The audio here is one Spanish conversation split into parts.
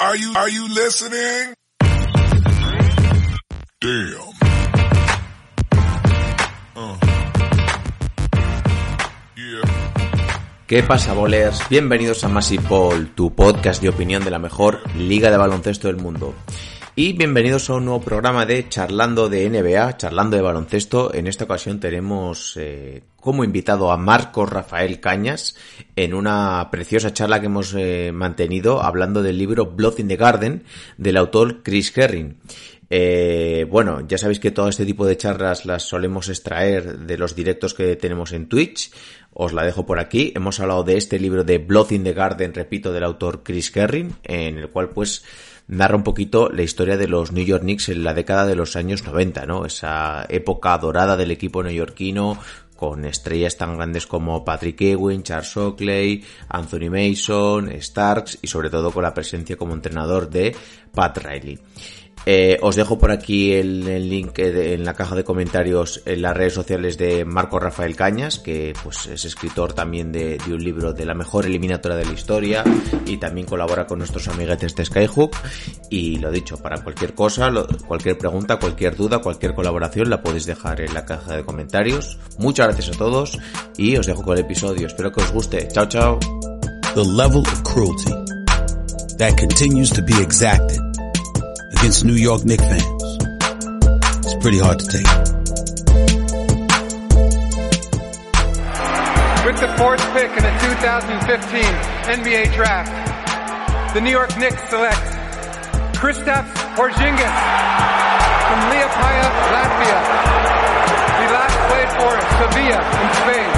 Are you are you listening? Damn. Uh. Yeah. ¿Qué pasa, bolers? Bienvenidos a Massive tu podcast de opinión de la mejor liga de baloncesto del mundo. Y bienvenidos a un nuevo programa de Charlando de NBA, Charlando de baloncesto. En esta ocasión tenemos eh, como invitado a Marcos Rafael Cañas en una preciosa charla que hemos eh, mantenido hablando del libro Blood in the Garden del autor Chris Herring. Eh, bueno, ya sabéis que todo este tipo de charlas las solemos extraer de los directos que tenemos en Twitch. Os la dejo por aquí. Hemos hablado de este libro de Blood in the Garden, repito, del autor Chris Herring, en el cual pues narra un poquito la historia de los New York Knicks en la década de los años 90, ¿no? Esa época dorada del equipo neoyorquino con estrellas tan grandes como Patrick Ewing, Charles Oakley, Anthony Mason, Starks y sobre todo con la presencia como entrenador de Pat Riley. Eh, os dejo por aquí el, el link de, en la caja de comentarios en las redes sociales de Marco Rafael Cañas, que pues es escritor también de, de, un libro de la mejor eliminatoria de la historia y también colabora con nuestros amiguetes de Skyhook. Y lo dicho, para cualquier cosa, lo, cualquier pregunta, cualquier duda, cualquier colaboración la podéis dejar en la caja de comentarios. Muchas gracias a todos y os dejo con el episodio. Espero que os guste. Chao, chao. The level of cruelty that continues to be exacted against New York Knicks fans. It's pretty hard to take. With the fourth pick in the 2015 NBA Draft, the New York Knicks select Kristaps Porzingis from Liepaja, Latvia. He last played for Sevilla in Spain.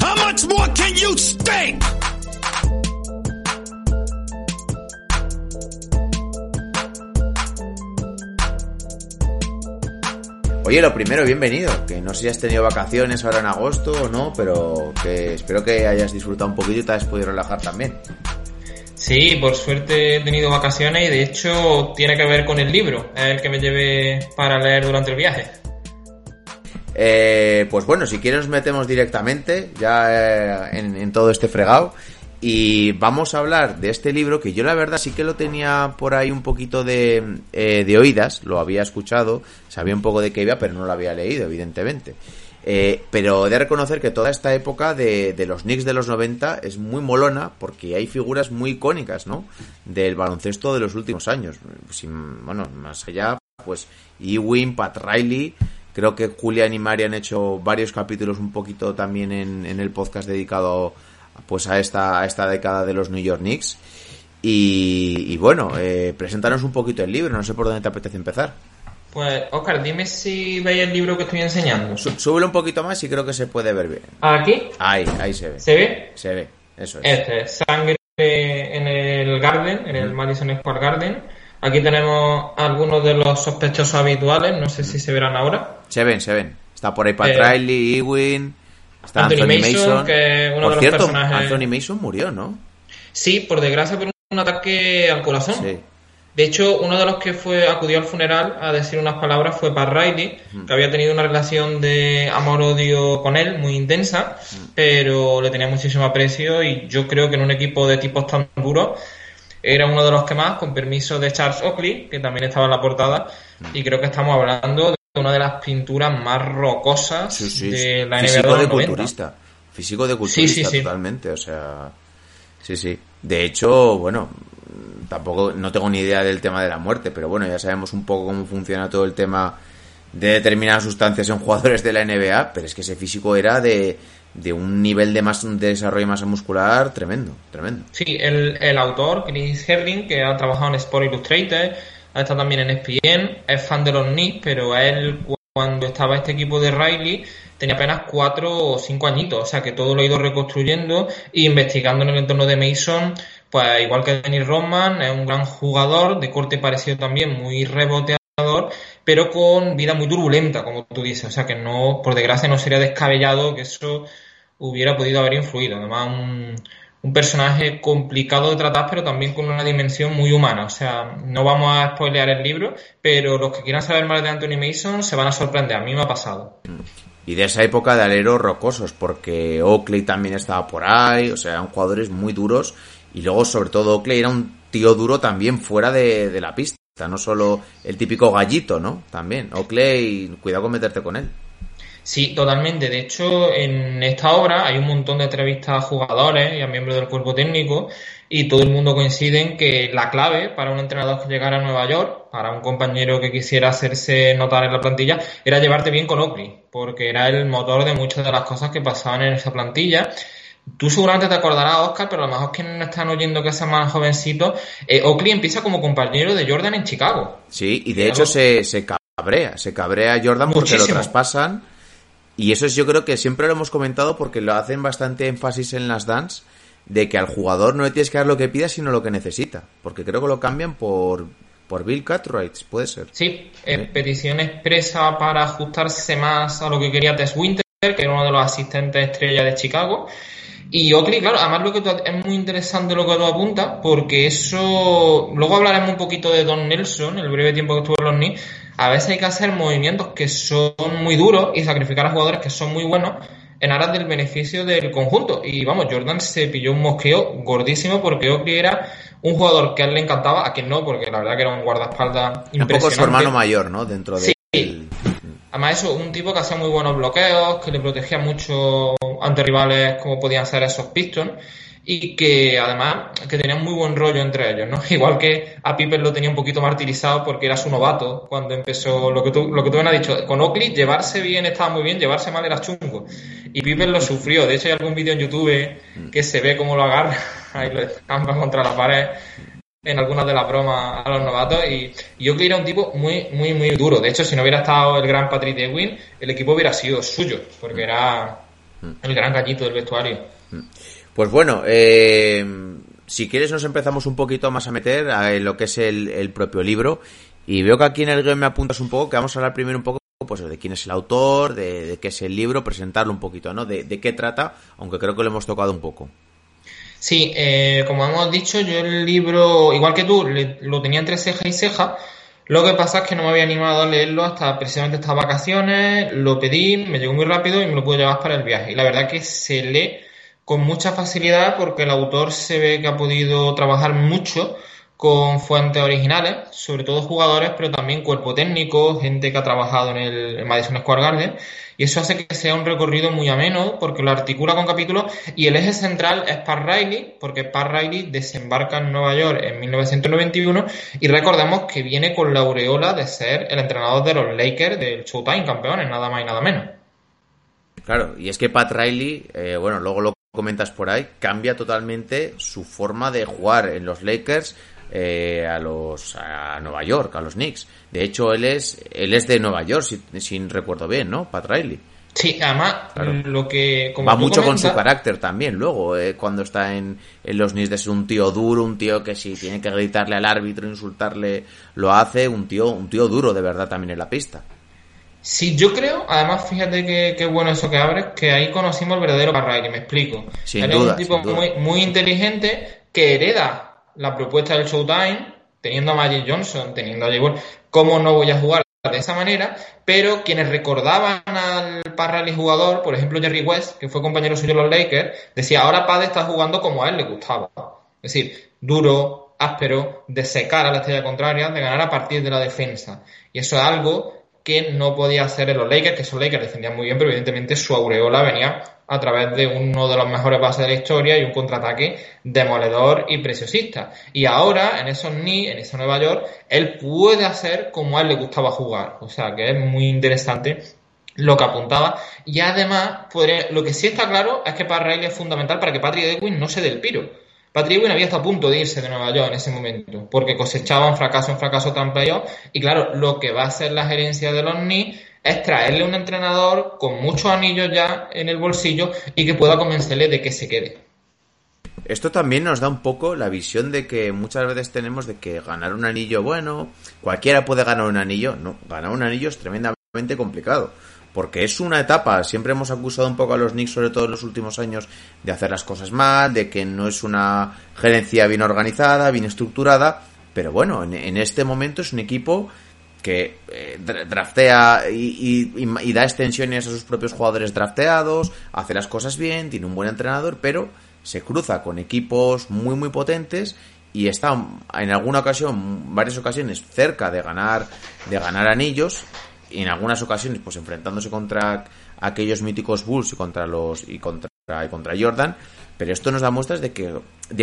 How much more can you stink? Oye, lo primero, bienvenido. Que no sé si has tenido vacaciones ahora en agosto o no, pero que espero que hayas disfrutado un poquito y te hayas podido relajar también. Sí, por suerte he tenido vacaciones y de hecho tiene que ver con el libro, el que me llevé para leer durante el viaje. Eh, pues bueno, si quieres nos metemos directamente ya eh, en, en todo este fregado y vamos a hablar de este libro que yo la verdad sí que lo tenía por ahí un poquito de, eh, de oídas, lo había escuchado, sabía un poco de qué iba, pero no lo había leído, evidentemente. Eh, pero he de reconocer que toda esta época de, de, los Knicks de los 90 es muy molona porque hay figuras muy icónicas, ¿no? Del baloncesto de los últimos años. Sin, bueno, más allá, pues Ewing, Pat Riley, creo que Julian y Mari han hecho varios capítulos un poquito también en, en el podcast dedicado pues a esta, a esta década de los New York Knicks. Y, y bueno, eh, preséntanos un poquito el libro, no sé por dónde te apetece empezar. Pues, Oscar, dime si veis el libro que estoy enseñando. Súbelo un poquito más y creo que se puede ver bien. ¿Aquí? Ahí, ahí se ve. ¿Se ve? Se ve, eso es. Este, sangre en el Garden, en el mm. Madison Square Garden. Aquí tenemos algunos de los sospechosos habituales, no sé si se verán ahora. Se ven, se ven. Está por ahí Pat eh, Riley, Ewing, está Anthony, Anthony Mason, Mason, que uno por de los cierto, personajes... Anthony Mason murió, ¿no? Sí, por desgracia por un ataque al corazón. Sí. De hecho, uno de los que fue acudió al funeral a decir unas palabras fue Pat Riley, que había tenido una relación de amor-odio con él muy intensa, pero le tenía muchísimo aprecio y yo creo que en un equipo de tipos tan duros era uno de los que más, con permiso de Charles Oakley, que también estaba en la portada, y creo que estamos hablando de una de las pinturas más rocosas sí, sí, de la Físico NBA de 90. culturista. Físico de culturista sí. totalmente, o sea... Sí, sí. De hecho, bueno, tampoco no tengo ni idea del tema de la muerte, pero bueno, ya sabemos un poco cómo funciona todo el tema de determinadas sustancias en jugadores de la NBA, pero es que ese físico era de, de un nivel de, más, de desarrollo de masa muscular tremendo, tremendo. Sí, el, el autor, Chris Herring, que ha trabajado en Sport Illustrated, ha también en ESPN, es fan de los Knicks, pero él cuando estaba este equipo de Riley tenía apenas cuatro o cinco añitos, o sea que todo lo ha ido reconstruyendo e investigando en el entorno de Mason, pues igual que Dennis Rodman, es un gran jugador, de corte parecido también, muy reboteador, pero con vida muy turbulenta, como tú dices, o sea que no, por desgracia no sería descabellado que eso hubiera podido haber influido, además un un personaje complicado de tratar, pero también con una dimensión muy humana. O sea, no vamos a spoilear el libro, pero los que quieran saber más de Anthony Mason se van a sorprender. A mí me ha pasado. Y de esa época de aleros rocosos, porque Oakley también estaba por ahí, o sea, eran jugadores muy duros. Y luego, sobre todo, Oakley era un tío duro también fuera de, de la pista. No solo el típico gallito, ¿no? También. Oakley, cuidado con meterte con él. Sí, totalmente. De hecho, en esta obra hay un montón de entrevistas a jugadores y a miembros del cuerpo técnico y todo el mundo coincide en que la clave para un entrenador que llegara a Nueva York, para un compañero que quisiera hacerse notar en la plantilla, era llevarte bien con Oakley, porque era el motor de muchas de las cosas que pasaban en esa plantilla. Tú seguramente te acordarás, Oscar, pero a lo mejor quienes no están oyendo que sean más jovencitos, eh, Oakley empieza como compañero de Jordan en Chicago. Sí, y de hecho se, se cabrea, se cabrea Jordan porque lo traspasan y eso es, yo creo que siempre lo hemos comentado porque lo hacen bastante énfasis en las dance de que al jugador no le tienes que dar lo que pida, sino lo que necesita. Porque creo que lo cambian por, por Bill Cartwright, puede ser. Sí, petición expresa para ajustarse más a lo que quería Tess Winter, que era uno de los asistentes estrella de Chicago. Y Oakley, claro, además lo que es muy interesante lo que tú apuntas, porque eso, luego hablaremos un poquito de Don Nelson, el breve tiempo que estuvo en los Knicks, a veces hay que hacer movimientos que son muy duros y sacrificar a jugadores que son muy buenos en aras del beneficio del conjunto. Y vamos, Jordan se pilló un mosqueo gordísimo porque Oakley era un jugador que a él le encantaba, a quien no, porque la verdad que era un guardaespaldas impresionante. Un poco su hermano mayor, ¿no? Dentro de... Sí. Además eso, un tipo que hacía muy buenos bloqueos, que le protegía mucho ante rivales como podían ser esos Pistons y que además que tenían muy buen rollo entre ellos, ¿no? Igual que a Piper lo tenía un poquito martirizado porque era su novato cuando empezó, lo que tú, lo que tú me has dicho, con Oakley llevarse bien estaba muy bien, llevarse mal era chungo. Y Piper lo sufrió, de hecho hay algún vídeo en YouTube que se ve cómo lo agarra, ahí lo escampa contra la pared en algunas de las bromas a los novatos y, y Oakley era un tipo muy, muy, muy duro. De hecho, si no hubiera estado el gran Patrick Ewing, el equipo hubiera sido suyo, porque era el gran gallito del vestuario. Pues bueno, eh, si quieres nos empezamos un poquito más a meter en lo que es el, propio libro. Y veo que aquí en el guion me apuntas un poco, que vamos a hablar primero un poco pues de quién es el autor, de, qué es el libro, presentarlo un poquito, ¿no? De, qué trata, aunque creo que lo hemos tocado un poco. Sí, eh, como hemos dicho, yo el libro, igual que tú, lo tenía entre ceja y ceja. Lo que pasa es que no me había animado a leerlo hasta precisamente estas vacaciones, lo pedí, me llegó muy rápido y me lo pude llevar para el viaje. Y la verdad que se lee con mucha facilidad porque el autor se ve que ha podido trabajar mucho con fuentes originales, sobre todo jugadores, pero también cuerpo técnico, gente que ha trabajado en el Madison Square Garden, y eso hace que sea un recorrido muy ameno porque lo articula con capítulos y el eje central es Pat Riley, porque Pat Riley desembarca en Nueva York en 1991 y recordemos que viene con la aureola de ser el entrenador de los Lakers del Showtime campeones, nada más y nada menos. Claro, y es que Pat Riley, eh, bueno, luego lo comentas por ahí, cambia totalmente su forma de jugar en los Lakers eh, a los a Nueva York, a los Knicks. De hecho, él es él es de Nueva York, si, recuerdo bien, ¿no? Pat Riley. Sí, además lo que va mucho con su carácter también. Luego, eh, cuando está en, en los Knicks es un tío duro, un tío que si tiene que gritarle al árbitro, insultarle, lo hace, un tío un tío duro de verdad también en la pista. Sí, yo creo, además, fíjate que, bueno eso que abres, que ahí conocimos el verdadero que me explico. Sin Él un tipo muy, muy inteligente que hereda la propuesta del Showtime, teniendo a Magic Johnson, teniendo a Jay ¿cómo no voy a jugar de esa manera? Pero quienes recordaban al Parrally jugador, por ejemplo Jerry West, que fue compañero suyo en los Lakers, decía, ahora Pad está jugando como a él le gustaba. Es decir, duro, áspero, de secar a la estrella contraria, de ganar a partir de la defensa. Y eso es algo que no podía hacer en los Lakers, que esos Lakers defendían muy bien, pero evidentemente su aureola venía a través de uno de los mejores bases de la historia y un contraataque demoledor y preciosista. Y ahora, en esos Knicks, en ese Nueva York, él puede hacer como a él le gustaba jugar. O sea, que es muy interesante lo que apuntaba. Y además, lo que sí está claro es que para Riley es fundamental para que Patrick Edwin no se dé el piro. Patrick Ewing había estado a punto de irse de Nueva York en ese momento, porque cosechaba un fracaso, un fracaso tan peor. Y claro, lo que va a hacer la gerencia de los Knicks es traerle un entrenador con muchos anillos ya en el bolsillo y que pueda convencerle de que se quede. Esto también nos da un poco la visión de que muchas veces tenemos de que ganar un anillo, bueno, cualquiera puede ganar un anillo. No, ganar un anillo es tremendamente complicado. Porque es una etapa, siempre hemos acusado un poco a los Knicks, sobre todo en los últimos años, de hacer las cosas mal, de que no es una gerencia bien organizada, bien estructurada. Pero bueno, en, este momento es un equipo que eh, draftea y, da extensiones a sus propios jugadores drafteados, hace las cosas bien, tiene un buen entrenador, pero se cruza con equipos muy muy potentes y está en alguna ocasión, varias ocasiones, cerca de ganar, de ganar anillos, y en algunas ocasiones, pues enfrentándose contra aquellos míticos Bulls y contra los, y contra, y contra Jordan, pero esto nos da muestras de que,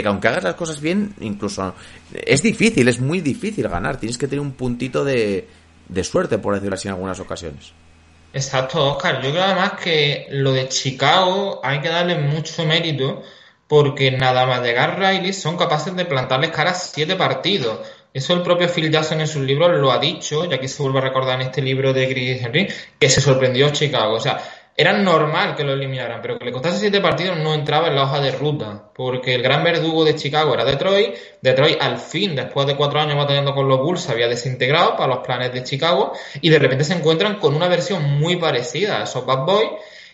aunque hagas las cosas bien, incluso es difícil, es muy difícil ganar, tienes que tener un puntito de, de suerte, por decirlo así, en algunas ocasiones. Exacto, Oscar. Yo creo además que lo de Chicago hay que darle mucho mérito porque nada más llegar Riley son capaces de plantarles cara a siete partidos. Eso el propio Phil Jackson en sus libros lo ha dicho, ya que se vuelve a recordar en este libro de Chris Henry, que se sorprendió Chicago. O sea, era normal que lo eliminaran, pero que le costase siete partidos no entraba en la hoja de ruta, porque el gran verdugo de Chicago era Detroit. Detroit al fin, después de cuatro años batallando con los Bulls, había desintegrado para los planes de Chicago y de repente se encuentran con una versión muy parecida a esos Bad Boys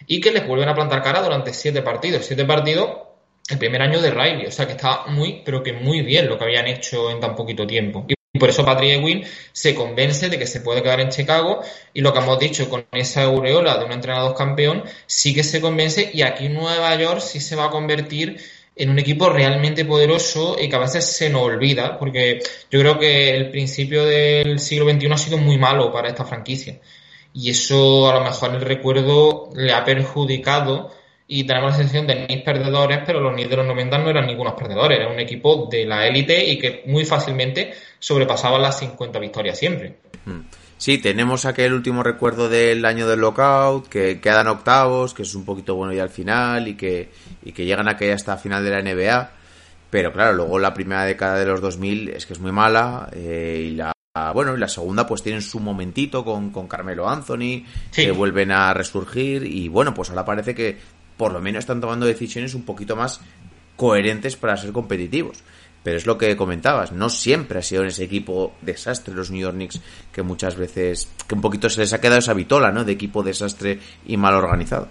y que les vuelven a plantar cara durante siete partidos. Siete partidos el primer año de Riley, o sea que estaba muy, pero que muy bien lo que habían hecho en tan poquito tiempo. Y por eso Patrick Ewing se convence de que se puede quedar en Chicago y lo que hemos dicho con esa aureola de un entrenador campeón, sí que se convence y aquí Nueva York sí se va a convertir en un equipo realmente poderoso y que a veces se nos olvida, porque yo creo que el principio del siglo XXI ha sido muy malo para esta franquicia. Y eso a lo mejor el recuerdo le ha perjudicado y tenemos la sensación de Knicks perdedores, pero los Knicks de los 90 no eran ningunos perdedores, era un equipo de la élite y que muy fácilmente sobrepasaban las 50 victorias siempre. Hmm. Sí, tenemos aquel último recuerdo del año del lockout, que quedan octavos, que es un poquito bueno ya al final y que, y que llegan a aquella hasta final de la NBA. Pero claro, luego la primera década de los 2000 es que es muy mala eh, y la bueno, y la segunda pues tienen su momentito con, con Carmelo Anthony, que vuelven a resurgir y bueno, pues ahora parece que por lo menos están tomando decisiones un poquito más coherentes para ser competitivos. Pero es lo que comentabas, no siempre ha sido en ese equipo desastre los New York Knicks, que muchas veces, que un poquito se les ha quedado esa vitola, ¿no? De equipo desastre y mal organizado.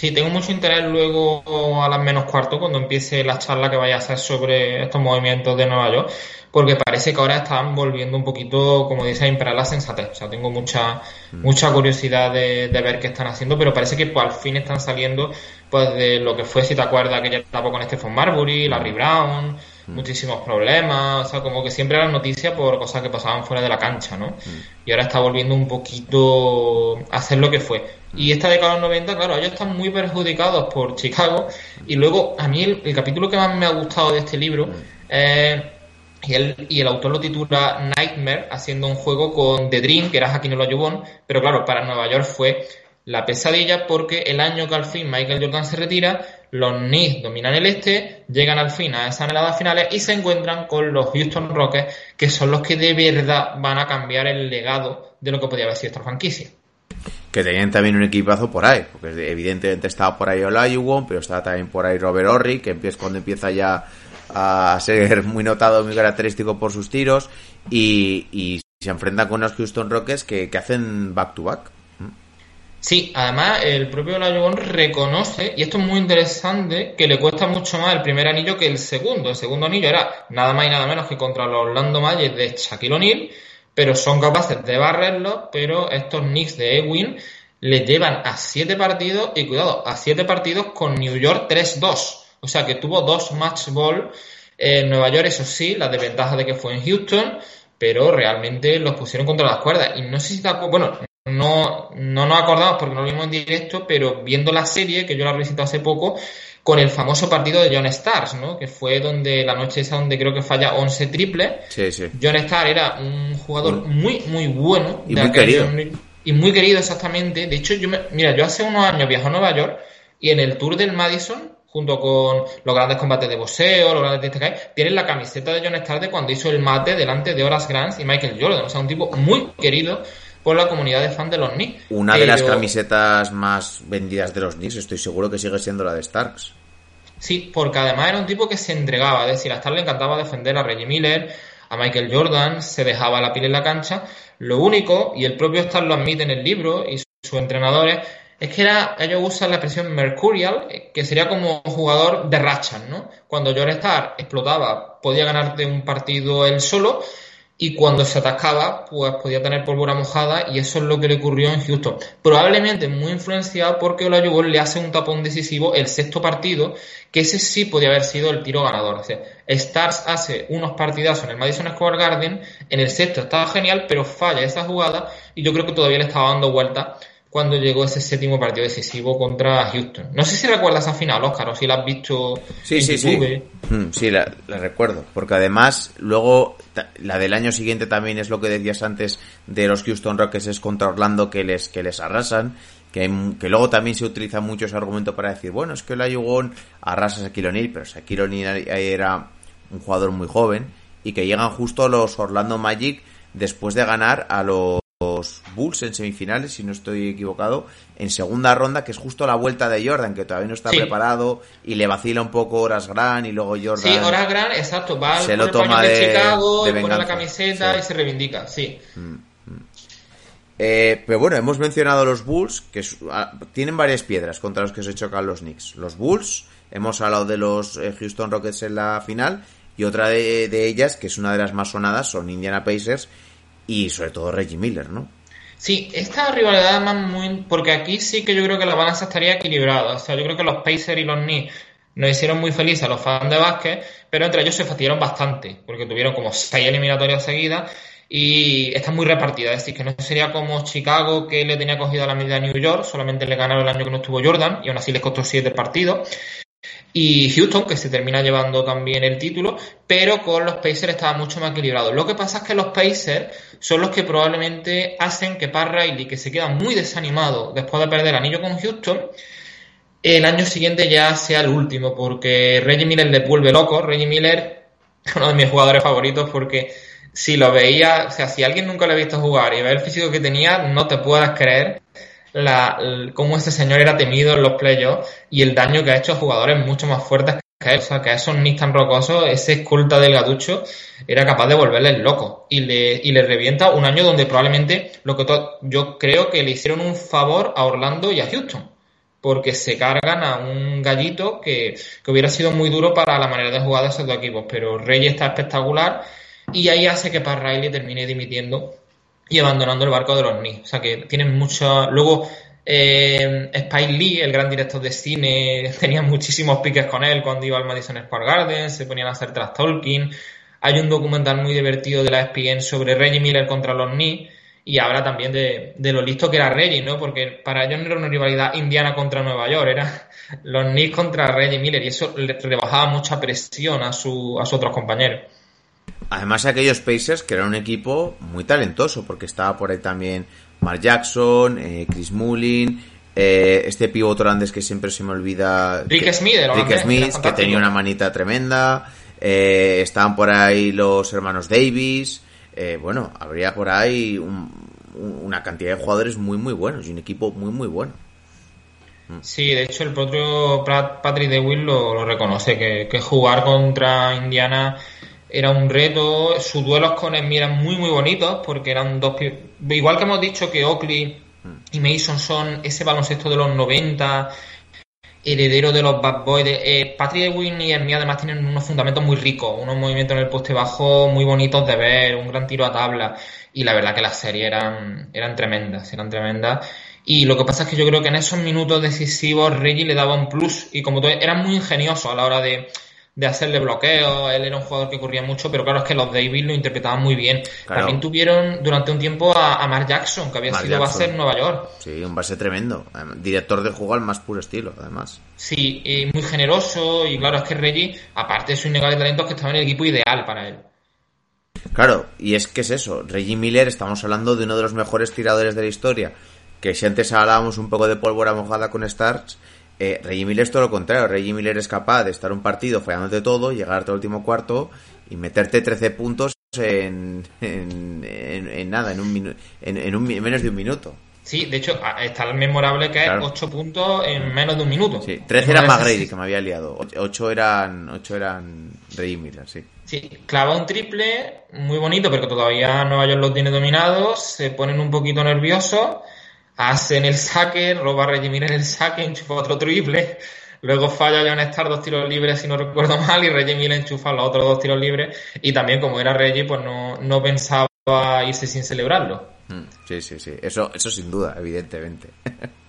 Sí, tengo mucho interés luego a las menos cuarto cuando empiece la charla que vaya a hacer sobre estos movimientos de Nueva York, porque parece que ahora están volviendo un poquito, como dice, a imperar la sensatez. O sea, tengo mucha, mm. mucha curiosidad de, ver qué están haciendo, pero parece que pues, al fin están saliendo pues de lo que fue, si te acuerdas, aquella etapa con Stephen Marbury, Larry Brown, mm. Muchísimos problemas, o sea, como que siempre eran noticias por cosas que pasaban fuera de la cancha, ¿no? Mm. Y ahora está volviendo un poquito a hacer lo que fue. Y esta década de los 90, claro, ellos están muy perjudicados por Chicago. Y luego, a mí el, capítulo que más me ha gustado de este libro es... y el, y el autor lo titula Nightmare, haciendo un juego con The Dream, que era Hakim Olajuwon, pero claro, para Nueva York fue la pesadilla porque el año que al fin Michael Jordan se retira, los Knicks dominan el este, llegan al fin a esas anheladas finales y se encuentran con los Houston Rockets, que son los que de verdad van a cambiar el legado de lo que podía haber sido esta franquicia. Que tenían también un equipazo por ahí, porque evidentemente estaba por ahí Olajuwon, pero estaba también por ahí Robert Horry, que empieza cuando empieza ya a ser muy notado, muy característico por sus tiros, y, se enfrentan con los Houston Rockets que, que hacen back to back. Sí, además el propio Olajuwon reconoce, y esto es muy interesante, que le cuesta mucho más el primer anillo que el segundo. El segundo anillo era nada más y nada menos que contra los Orlando Magic de Shaquille O'Neal, pero son capaces de barrerlo, pero estos Knicks de Ewing le llevan a siete partidos, y cuidado, a siete partidos con New York 3-2. O sea que tuvo dos match ball en Nueva York, eso sí, la desventaja de que fue en Houston, pero realmente los pusieron contra las cuerdas. Y no sé si está, bueno, no, no nos acordamos porque no lo vimos en directo, pero viendo la serie, que yo la he visitado hace poco, con el famoso partido de John Stars, ¿no? Que fue donde la noche esa donde creo que falla 11 triple. Sí, sí. John Starr era un jugador muy, muy bueno. Y muy querido. Y muy querido exactamente. De hecho, yo me, mira, yo hace unos años viajé a Nueva York y en el tour del Madison, junto con los grandes combates de boxeo, los grandes de tienen la camiseta de John Starr de cuando hizo el mate delante de Horace Grant y Michael Jordan. O sea, un tipo muy querido por la comunidad de fans de los Knicks. Una de las camisetas más vendidas de los Knicks, estoy seguro que sigue siendo la de Starks. Sí, porque además era un tipo que se entregaba, es decir, a Starks le encantaba defender a Reggie Miller, a Michael Jordan, se dejaba la piel en la cancha. Lo único, y el propio Starks lo admite en el libro, y sus entrenadores, es que era, ellos usan la expresión mercurial, que sería como jugador de rachas, ¿no? Cuando George Star explotaba, podía ganarte un partido él solo, y cuando se atascaba, pues podía tener pólvora mojada y eso es lo que le ocurrió en Houston. Probablemente muy influenciado porque Olajuwon le hace un tapón decisivo el sexto partido, que ese sí podía haber sido el tiro ganador. O sea, Stars hace unos partidazos en el Madison Square Garden, en el sexto estaba genial, pero falla esa jugada y yo creo que todavía le estaba dando vuelta cuando llegó ese séptimo partido decisivo contra Houston. No sé si recuerdas esa final, Oscar, o si la has visto sí, en sí, YouTube. Sí, mm, sí la, la, recuerdo. Porque además, luego, la del año siguiente también es lo que decías antes de los Houston Rockets es contra Orlando que les, que les arrasan. Que, que luego también se utiliza mucho ese argumento para decir, bueno, es que el Ayugón arrasa a Shaquille O'Neal, pero Shaquille O'Neal era un jugador muy joven y que llegan justo los Orlando Magic después de ganar a los los Bulls en semifinales, si no estoy equivocado, en segunda ronda, que es justo la vuelta de Jordan, que todavía no está Sí. preparado y le vacila un poco Horas Grant y luego Jordan. Sí, Horace Grant, exacto, va Se lo toma de, Chicago de pone la camiseta Sí. y se reivindica, sí. Eh, pero bueno, hemos mencionado los Bulls, que ah, tienen varias piedras contra los que se chocan los Knicks. Los Bulls, hemos hablado de los eh, Houston Rockets en la final, y otra de, de ellas, que es una de las más sonadas, son Indiana Pacers y sobre todo Reggie Miller, ¿no? Sí, esta rivalidad además muy... Porque aquí sí que yo creo que la balanza estaría equilibrada. O sea, yo creo que los Pacers y los Knicks nos hicieron muy felices a los fans de básquet, pero entre ellos se fastidiaron bastante, porque tuvieron como seis eliminatorias seguidas y están muy repartidas. Es decir, que no sería como Chicago, que le tenía cogido a la medida a New York, solamente le ganaron el año que no estuvo Jordan y aún así les costó siete partidos. Y Houston, que se termina llevando también el título, pero con los Pacers estaba mucho más equilibrado. Lo que pasa es que los Pacers son los que probablemente hacen que Pat Riley, que se queda muy desanimado después de perder el anillo con Houston, el año siguiente ya sea el último, porque Reggie Miller le vuelve loco. Reggie Miller, uno de mis jugadores favoritos, porque si lo veía, o sea, si alguien nunca lo ha visto jugar y ve el físico que tenía, no te puedas creer la, el- cómo ese señor era temido en los playoffs y el daño que ha hecho a jugadores mucho más fuertes que él. O sea, que a esos Knicks tan rocosos, ese escolta del gaducho, era capaz de volverles loco. Y le, y le revienta un año donde probablemente lo que yo creo que le hicieron un favor a Orlando y a Houston. Porque se cargan a un gallito que, que hubiera sido muy duro para la manera de jugar de esos dos equipos. Pero Rey está espectacular y ahí hace que Pat Riley termine dimitiendo y abandonando el barco de los Knicks. O sea que tienen mucho. Luego, eh, Spike Lee, el gran director de cine, tenía muchísimos piques con él cuando iba al Madison Square Garden, se ponían a hacer trash talking. Hay un documental muy divertido de la ESPN sobre Reggie Miller contra los Knicks y habla también de, de lo listo que era Reggie, ¿no? Porque para ellos no era una rivalidad indiana contra Nueva York, era los Knicks contra Reggie Miller y eso le rebajaba mucha presión a, su, a sus otros compañeros. Además, aquellos Pacers que eran un equipo muy talentoso, porque estaba por ahí también Mark Jackson, eh, Chris Mullin, eh, este pívot holandés que siempre se me olvida. Rick que- Smith, el Rick Smith, era que tenía una manita tremenda. eh, estaban por ahí los hermanos Davis. bueno, habría por ahí un- un- una cantidad de jugadores muy, muy buenos y un equipo muy, muy bueno. Sí, de hecho el propio Pat- Patrick DeWitt lo, lo reconoce, que, que jugar contra Indiana era un reto, sus duelos con Embiid eran muy muy bonitos porque eran dos... Igual que hemos dicho que Oakley y Mason son ese baloncesto de los 90, heredero de los Bad Boys, eh, Patrick DeWitt y Embiid además tienen unos fundamentos muy ricos, unos movimientos en el poste bajo muy bonitos de ver, un gran tiro a tabla y la verdad que las series eran, eran tremendas, eran tremendas. Y lo que pasa es que yo creo que en esos minutos decisivos Reggie le daba un plus y como todo, era muy ingenioso a la hora de, de hacerle bloqueos, él era un jugador que corría mucho, pero claro es que los Davis lo interpretaban muy bien. Claro. También tuvieron durante un tiempo a, a Mark Jackson, que había Mark sido base en Nueva York. Sí, un base tremendo. Director de juego al más puro estilo, además. Sí, y muy generoso y claro es que Reggie, aparte de su innegable talento, es que estaba en el equipo ideal para él. Claro, y es que es eso, Reggie Miller, estamos hablando de uno de los mejores tiradores de la historia, que si antes hablábamos un poco de pólvora mojada con Starks, eh, Reggie Miller es todo lo contrario, Reggie Miller es capaz de estar un partido fallándote todo, llegar hasta el último cuarto y meterte 13 puntos en, en, en, nada, en, un en, en, un, menos de un minuto. Sí, de hecho, está el memorable que es 8 puntos en menos de un minuto. Sí, 13 eran McGrady, que me había liado. 8 eran, 8 eran Reggie Miller, sí. Sí, clava un triple muy bonito, pero que todavía Nueva York lo tiene dominado. Se ponen un poquito nerviosos. Hacen el saque, roba Reggie Miller el saque, enchufa otro triple. Luego falla John Star dos tiros libres, si no recuerdo mal, y Reggie Miller enchufa los otros dos tiros libres. Y también, como era Reggie, pues no, no pensaba irse sin celebrarlo. Mm, sí, sí, sí. Eso, eso sin duda, evidentemente.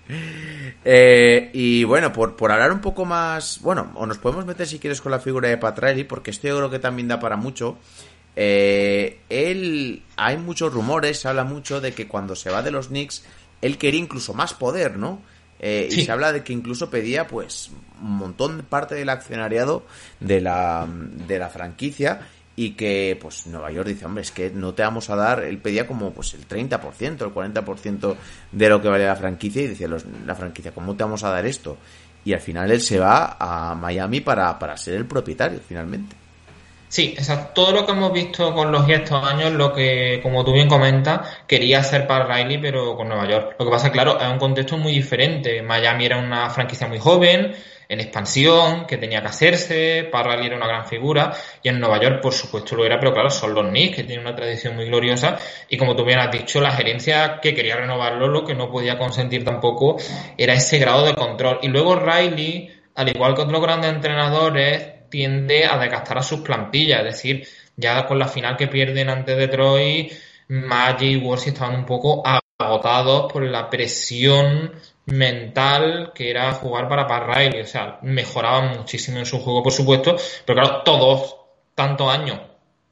Eh, y bueno, por, por hablar un poco más. Bueno, o nos podemos meter si quieres con la figura de Patrelli, porque esto yo creo que también da para mucho. Eh, él. Hay muchos rumores, se habla mucho de que cuando se va de los Knicks, él quería incluso más poder, ¿no? Eh, y se habla de que incluso pedía, pues, un montón de parte del accionariado de la, de la franquicia y que pues Nueva York dice, hombre, es que no te vamos a dar, él pedía como pues el 30%, el 40% de lo que vale la franquicia y decía la franquicia, ¿cómo te vamos a dar esto? Y al final él se va a Miami para, para ser el propietario finalmente. Sí, exacto. Todo lo que hemos visto con los estos años, lo que, como tú bien comentas, quería hacer para Riley, pero con Nueva York. Lo que pasa, claro, es un contexto muy diferente. Miami era una franquicia muy joven, en expansión, que tenía que hacerse, Parral era una gran figura, y en Nueva York, por supuesto, lo era, pero claro, son los Knicks, que tienen una tradición muy gloriosa, y como tú bien has dicho, la gerencia que quería renovarlo, lo que no podía consentir tampoco era ese grado de control. Y luego Riley, al igual que otros grandes entrenadores, tiende a desgastar a sus plantillas, es decir, ya con la final que pierden ante Detroit, Magic y Wolves estaban un poco agotados por la presión mental que era jugar para Pat. O sea, mejoraban muchísimo en su juego, por supuesto, pero claro, todos tantos años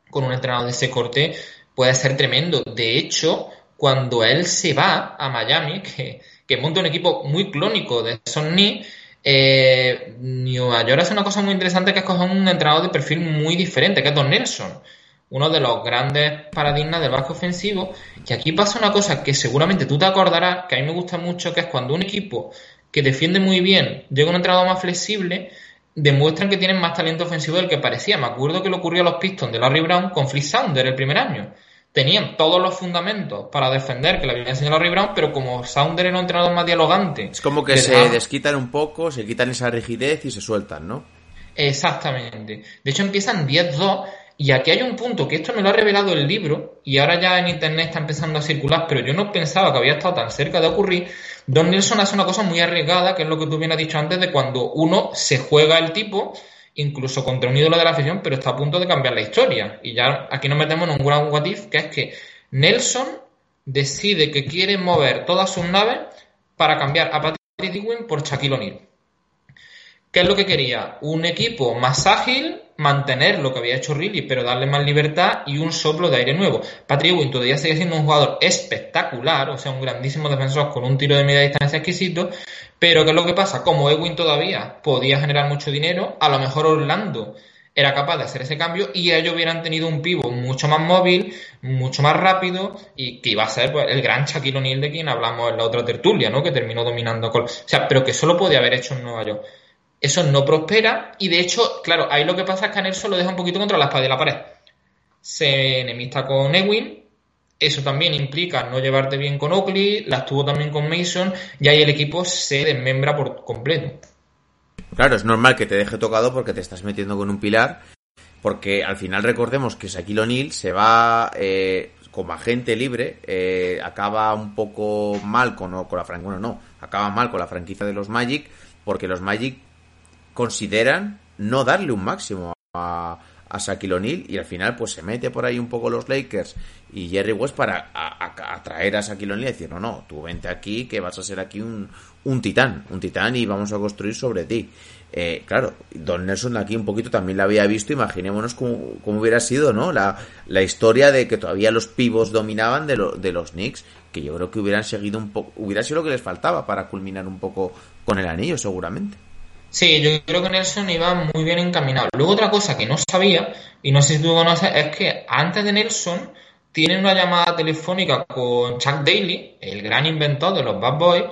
con un entrenador de ese corte puede ser tremendo. De hecho, cuando él se va a Miami, que, que monta un equipo muy clónico de Sonny, eh, Nueva York hace una cosa muy interesante que es coger un entrenador de perfil muy diferente, que es Don Nelson uno de los grandes paradigmas del básquet ofensivo. Y aquí pasa una cosa que seguramente tú te acordarás, que a mí me gusta mucho, que es cuando un equipo que defiende muy bien llega un entrenador más flexible, demuestran que tienen más talento ofensivo del que parecía. Me acuerdo que le ocurrió a los Pistons de Larry Brown con Flick Sounder el primer año. Tenían todos los fundamentos para defender que le había enseñado Larry Brown, pero como Sounder era un entrenador más dialogante. Es como que se desquitan un poco, se quitan esa rigidez y se sueltan, ¿no? Exactamente. De hecho, empiezan 10-2 y aquí hay un punto que esto me lo ha revelado el libro y ahora ya en internet está empezando a circular, pero yo no pensaba que había estado tan cerca de ocurrir. Don Nelson hace una cosa muy arriesgada, que es lo que tú bien has dicho antes, de cuando uno se juega el tipo, incluso contra un ídolo de la afición, pero está a punto de cambiar la historia. Y ya aquí nos metemos en un gran what que es que Nelson decide que quiere mover todas sus naves para cambiar a Patrick Ewing por Shaquille O'Neal. ¿Qué es lo que quería? Un equipo más ágil, mantener lo que había hecho Riley, pero darle más libertad y un soplo de aire nuevo. Patrick Ewing todavía sigue siendo un jugador espectacular, o sea, un grandísimo defensor con un tiro de media distancia exquisito, pero ¿qué es lo que pasa? Como Ewing todavía podía generar mucho dinero, a lo mejor Orlando era capaz de hacer ese cambio y ellos hubieran tenido un pivo mucho más móvil, mucho más rápido y que iba a ser pues, el gran Shaquille O'Neal de quien hablamos en la otra tertulia, ¿no? Que terminó dominando. O sea, pero que solo podía haber hecho en Nueva York. Eso no prospera y de hecho, claro, ahí lo que pasa es que a Nelson lo deja un poquito contra la espada de la pared. Se enemista con Ewing, eso también implica no llevarte bien con Oakley, la estuvo también con Mason y ahí el equipo se desmembra por completo. Claro, es normal que te deje tocado porque te estás metiendo con un pilar, porque al final recordemos que Shaquille O'Neal se va eh, como agente libre, eh, acaba un poco mal con, con la franquicia, bueno, no, acaba mal con la franquicia de los Magic, porque los Magic consideran no darle un máximo a, a Shaquille O'Neal y al final pues se mete por ahí un poco los Lakers y Jerry West para atraer a, a, Shaquille O'Neal y decir no, no, tú vente aquí que vas a ser aquí un, un titán, un titán y vamos a construir sobre ti. Eh, claro, Don Nelson aquí un poquito también la había visto, imaginémonos cómo, cómo hubiera sido ¿no? La, la, historia de que todavía los pivos dominaban de, lo, de los Knicks, que yo creo que hubieran seguido un poco, hubiera sido lo que les faltaba para culminar un poco con el anillo seguramente. Sí, yo creo que Nelson iba muy bien encaminado. Luego otra cosa que no sabía, y no sé si tú conoces, es que antes de Nelson tiene una llamada telefónica con Chuck Daly, el gran inventor de los Bad Boys,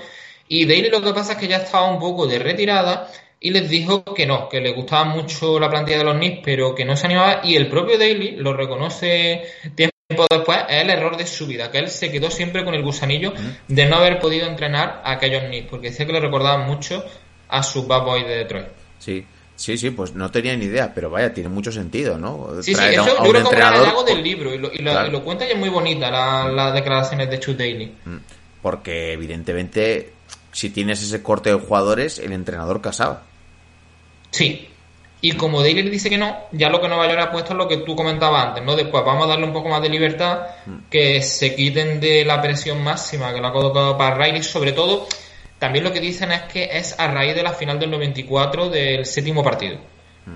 y Daly lo que pasa es que ya estaba un poco de retirada, y les dijo que no, que le gustaba mucho la plantilla de los Knicks, pero que no se animaba. Y el propio Daly lo reconoce tiempo después, es el error de su vida, que él se quedó siempre con el gusanillo de no haber podido entrenar a aquellos Knicks, porque decía que le recordaban mucho a sus Bad de Detroit. Sí. Sí, sí, pues no tenía ni idea, pero vaya, tiene mucho sentido, ¿no? Sí, sí, Traer a eso un- a yo creo que entrenador del libro, y lo, y Claro. y lo cuenta y es muy bonita la- las declaraciones de Chuck Daly. Mm. Porque evidentemente, si tienes ese corte de jugadores, el entrenador casaba. Sí. Y como Daly le dice que no, ya lo que Nueva York ha puesto es lo que tú comentabas antes, ¿no? Después vamos a darle un poco más de libertad, que se quiten de la presión máxima que lo ha colocado para Riley, sobre todo, también lo que dicen es que es a raíz de la final del 94 del séptimo partido.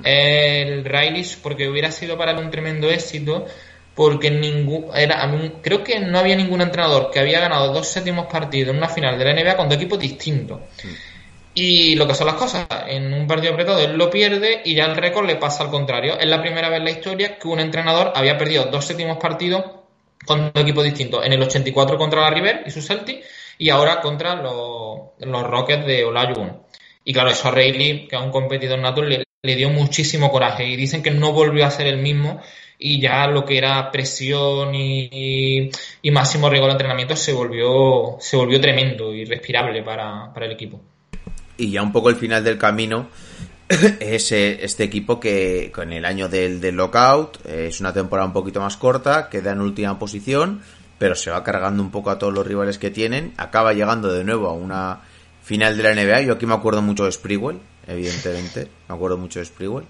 El Riley, porque hubiera sido para él un tremendo éxito, porque ningún, era, creo que no había ningún entrenador que había ganado dos séptimos partidos en una final de la NBA con dos equipos distintos. Y lo que son las cosas, en un partido apretado él lo pierde y ya el récord le pasa al contrario. Es la primera vez en la historia que un entrenador había perdido dos séptimos partidos con dos equipos distintos. En el 84 contra la River y su Celtic y ahora contra los, los Rockets de Olajuwon. Y claro, eso a Rayleigh, que es un competidor nato, le, dio muchísimo coraje. Y dicen que no volvió a ser el mismo y ya lo que era presión y, y- y máximo rigor de entrenamiento se volvió, se volvió tremendo y respirable para, para el equipo. Y ya un poco el final del camino es eh, este equipo que con el año del, del lockout eh, es una temporada un poquito más corta, queda en última posición, pero se va cargando un poco a todos los rivales que tienen, acaba llegando de nuevo a una final de la NBA. Yo aquí me acuerdo mucho de Sprewell, evidentemente, me acuerdo mucho de Sprewell.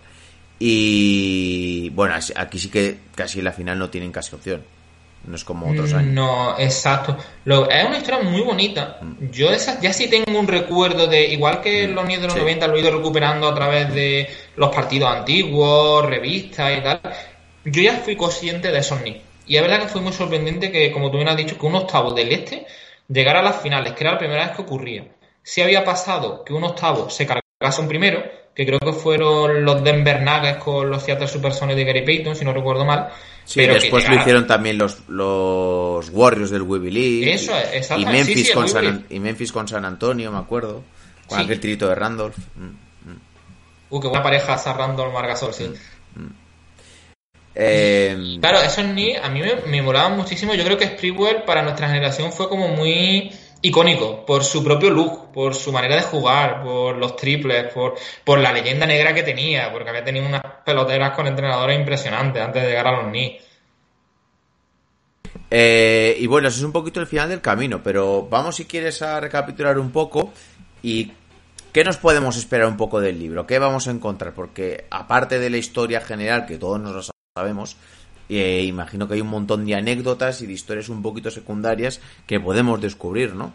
Y bueno, aquí sí que casi en la final no tienen casi opción. No es como otros años. Mm, No, exacto. Lo- es una historia muy bonita. Yo de esas ya sí tengo un recuerdo de, igual que los niños de los Sí. 90 lo he ido recuperando a través de los partidos antiguos, revistas y tal. Yo ya fui consciente de esos Knicks. Y es verdad que fue muy sorprendente que, como tú bien has dicho, que un octavo del este llegara a las finales, que era la primera vez que ocurría. Si había pasado que un octavo se cargase un primero, que creo que fueron los Denver Nuggets con los Seattle Supersonics de Gary Payton, si no recuerdo mal. Sí, pero después lo hicieron también los, los Warriors del Webby League. Eso es, y. Memphis, Sí, sí, el con. San, y Memphis con San Antonio, me acuerdo. Con aquel tirito de Randolph. Mm. Uh, qué buena pareja esa Randall Margasol, sí. Eh, Claro, esos ni a mí me, me molaban muchísimo. Yo creo que Sprewell para nuestra generación fue como muy icónico por su propio look, por su manera de jugar, por los triples, por, por la leyenda negra que tenía, porque había tenido unas peloteras con entrenadores impresionantes antes de llegar a los Knicks. eh, y bueno, ese es un poquito el final del camino, pero vamos si quieres a recapitular un poco y qué nos podemos esperar un poco del libro, qué vamos a encontrar, porque aparte de la historia general que todos nos sabemos, eh, imagino que hay un montón de anécdotas y de historias un poquito secundarias que podemos descubrir, ¿no?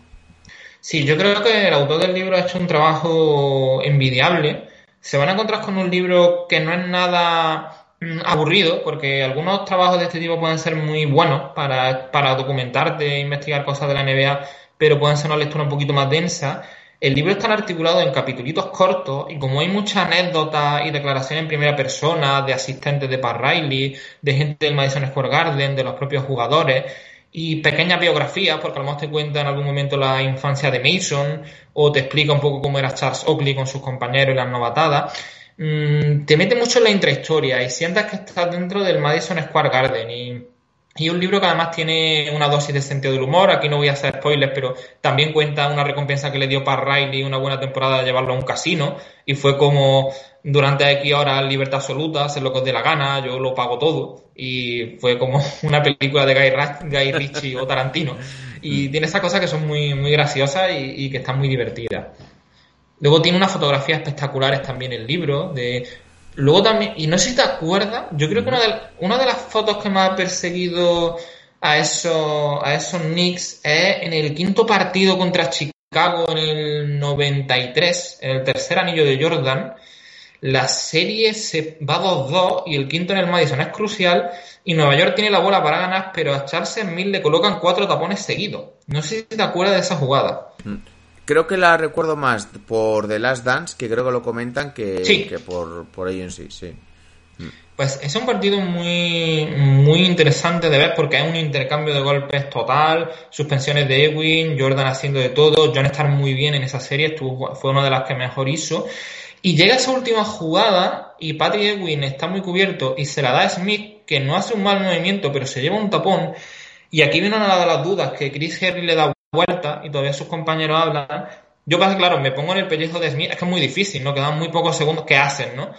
Sí, yo creo que el autor del libro ha hecho un trabajo envidiable. Se van a encontrar con un libro que no es nada mm, aburrido, porque algunos trabajos de este tipo pueden ser muy buenos para, para documentarte investigar cosas de la NBA, pero pueden ser una lectura un poquito más densa. El libro está articulado en capítulos cortos y como hay muchas anécdotas y declaraciones en primera persona de asistentes de Pat Riley, de gente del Madison Square Garden, de los propios jugadores y pequeñas biografías, porque a lo mejor te cuenta en algún momento la infancia de Mason o te explica un poco cómo era Charles Oakley con sus compañeros y las novatadas. Mm, te mete mucho en la intrahistoria y sientas que estás dentro del Madison Square Garden y y un libro que además tiene una dosis de sentido del humor. Aquí no voy a hacer spoilers, pero también cuenta una recompensa que le dio para Riley una buena temporada de llevarlo a un casino. Y fue como durante X horas libertad absoluta, hacer lo que os dé la gana, yo lo pago todo. Y fue como una película de Guy, Ritchie o Tarantino. Y tiene esas cosas que son muy, muy graciosas y, y que están muy divertidas. Luego tiene unas fotografías espectaculares también el libro, de Luego también, y no sé si te acuerdas, yo creo que una de, las fotos que más ha perseguido a esos, a esos Knicks es en el quinto partido contra Chicago en el 93, en el tercer anillo de Jordan. La serie se va 2-2 y el quinto en el Madison es crucial y Nueva York tiene la bola para ganar, pero a Charles Smith le colocan cuatro tapones seguidos. No sé si te acuerdas de esa jugada. Creo que la recuerdo más por The Last Dance, que creo que lo comentan, que, Sí. que por, por ello en sí, sí. Pues es un partido muy, muy interesante de ver porque es un intercambio de golpes total, suspensiones de Ewing, Jordan haciendo de todo, John estar muy bien en esa serie, estuvo, fue una de las que mejor hizo. Y llega esa última jugada y Patrick Ewing está muy cubierto y se la da a Smith, que no hace un mal movimiento, pero se lleva un tapón. Y aquí viene una de las dudas, que Chris Henry le da vuelta y todavía sus compañeros hablan. Yo, claro, me pongo en el pellejo de Smith, es que es muy difícil, ¿no? Quedan muy pocos segundos. ¿Qué hacen, no?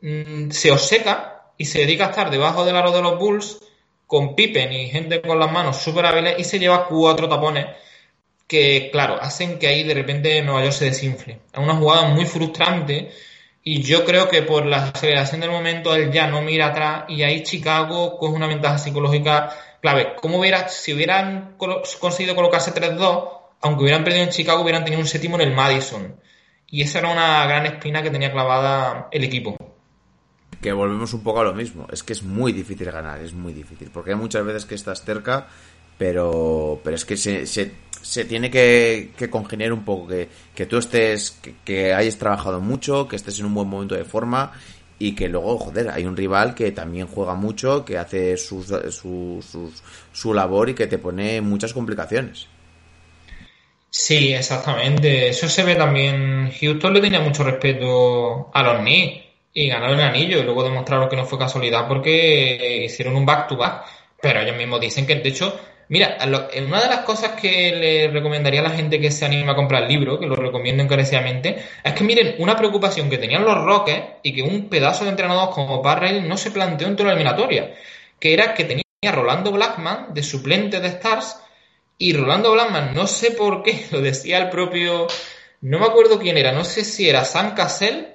Mm, se obseca y se dedica a estar debajo del aro de los Bulls con Pippen y gente con las manos súper hábiles y se lleva cuatro tapones que, claro, hacen que ahí de repente Nueva York se desinfle. Es una jugada muy frustrante y yo creo que por la aceleración del momento él ya no mira atrás y ahí Chicago coge una ventaja psicológica clave. ¿Cómo hubiera, si hubieran conseguido colocarse 3-2, aunque hubieran perdido en Chicago, hubieran tenido un séptimo en el Madison? Y esa era una gran espina que tenía clavada el equipo. Que volvemos un poco a lo mismo. Es que es muy difícil ganar, es muy difícil. Porque hay muchas veces que estás cerca, pero, pero es que se, se tiene que, congeniar un poco, que, que tú estés, que, hayas trabajado mucho, que estés en un buen momento de forma y que luego, joder, hay un rival que también juega mucho, que hace sus, su, su labor y que te pone muchas complicaciones. Sí, exactamente. Eso se ve también. Houston le tenía mucho respeto a los Knicks y ganaron el anillo y luego demostraron que no fue casualidad porque hicieron un back-to-back. Pero ellos mismos dicen que, de hecho, Mira, una de las cosas que le recomendaría a la gente que se anima a comprar el libro, que lo recomiendo encarecidamente, es que miren una preocupación que tenían los Rockets y que un pedazo de entrenadores como Parrell no se planteó en toda la eliminatoria, que era que tenía Rolando Blackman de suplente de Stars y Rolando Blackman, no sé por qué, lo decía el propio, no me acuerdo quién era, no sé si era Sam Cassell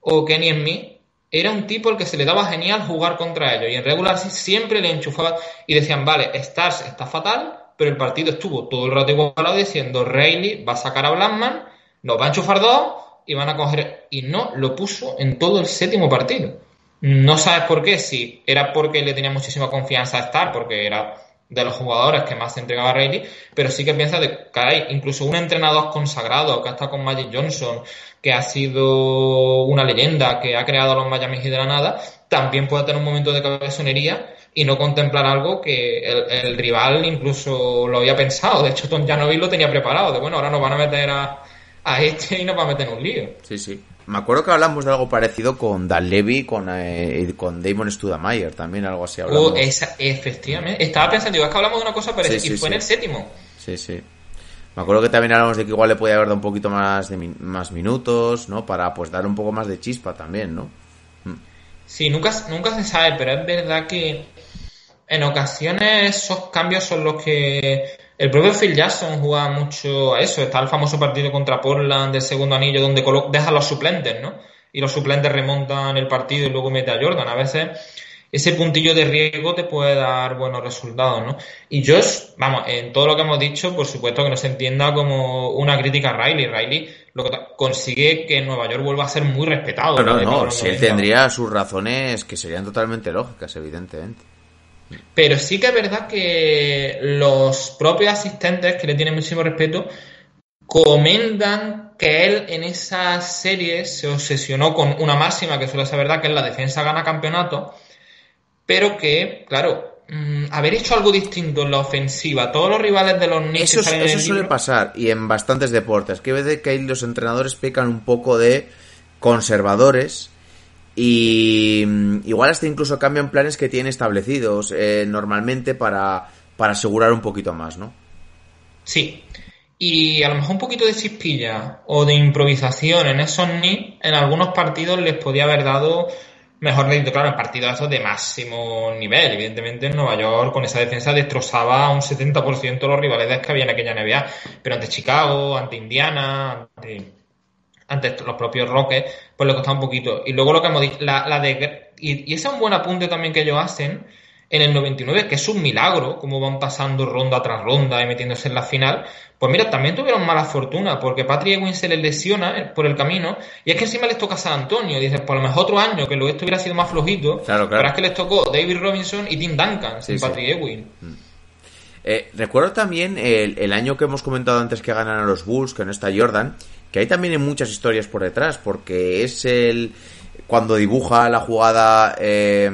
o Kenny Smith, era un tipo al que se le daba genial jugar contra ellos y en regular siempre le enchufaba y decían, vale, Stars está fatal, pero el partido estuvo todo el rato igualado diciendo, Rayleigh va a sacar a Blackman, nos va a enchufar dos y van a coger... Y no, lo puso en todo el séptimo partido. No sabes por qué, si era porque le tenía muchísima confianza a Star, porque era de los jugadores que más se entregaba a pero sí que piensa de, caray, incluso un entrenador consagrado que ha estado con Magic Johnson, que ha sido una leyenda, que ha creado a los Miami Heat de la nada, también puede tener un momento de cabezonería y no contemplar algo que el, rival incluso lo había pensado. De hecho, Tom Janovic lo tenía preparado, de bueno, ahora nos van a meter a, a este y nos va a meter en un lío. Sí, sí. Me acuerdo que hablamos de algo parecido con Dan Levy con, eh, con Damon Studamayer, también algo así hablamos. Oh, efectivamente. Estaba pensando, digo, es que hablamos de una cosa parecida y fue en el séptimo. Sí, sí. Me acuerdo que también hablamos de que igual le podía haber dado un poquito más de más minutos, ¿no? Para pues dar un poco más de chispa también, ¿no? Mm. Sí, nunca, nunca se sabe, pero es verdad que en ocasiones esos cambios son los que el propio Phil Jackson juega mucho a eso. Está el famoso partido contra Portland del segundo anillo donde deja los suplentes, ¿no? Y los suplentes remontan el partido y luego mete a Jordan. A veces ese puntillo de riesgo te puede dar buenos resultados, ¿no? Y yo, vamos, en todo lo que hemos dicho, por supuesto que no se entienda como una crítica a Riley. Riley lo que consigue que Nueva York vuelva a ser muy respetado. No, no, no, si él tendría sus razones que serían totalmente lógicas, evidentemente. Pero sí que es verdad que los propios asistentes, que le tienen muchísimo respeto, comentan que él en esa serie se obsesionó con una máxima que suele ser verdad, que es la defensa gana campeonato pero que, claro, mm, haber hecho algo distinto en la ofensiva, todos los rivales de los Knicks... Eso, eso suele pasar, y en bastantes deportes, que veces que ahí los entrenadores pecan un poco de conservadores y mm, igual hasta incluso cambian planes que tienen establecidos eh, normalmente para, para asegurar un poquito más, ¿no? Sí, y a lo mejor un poquito de chispilla o de improvisación en esos Knicks en algunos partidos les podía haber dado mejor de claro, en partidos de máximo nivel. Evidentemente en Nueva York con esa defensa destrozaba un 70% los rivales que había en aquella NBA, pero ante Chicago, ante Indiana, ante, los propios Rockets, pues le costaba un poquito. Y luego lo que hemos dicho, la, la de, y, y ese es un buen apunte también que ellos hacen, en el 99, que es un milagro, como van pasando ronda tras ronda y metiéndose en la final, pues mira, también tuvieron mala fortuna, porque Patrick Ewing se les lesiona por el camino, y es que encima les toca San Antonio, dices, por lo mejor otro año, que lo esto hubiera sido más flojito, pero es que les tocó David Robinson y Tim Duncan, sin Patrick Ewing. Mm. Eh, recuerdo también el, el, año que hemos comentado antes que ganan a los Bulls, que no está Jordan, que hay también hay muchas historias por detrás, porque es el cuando dibuja la jugada eh,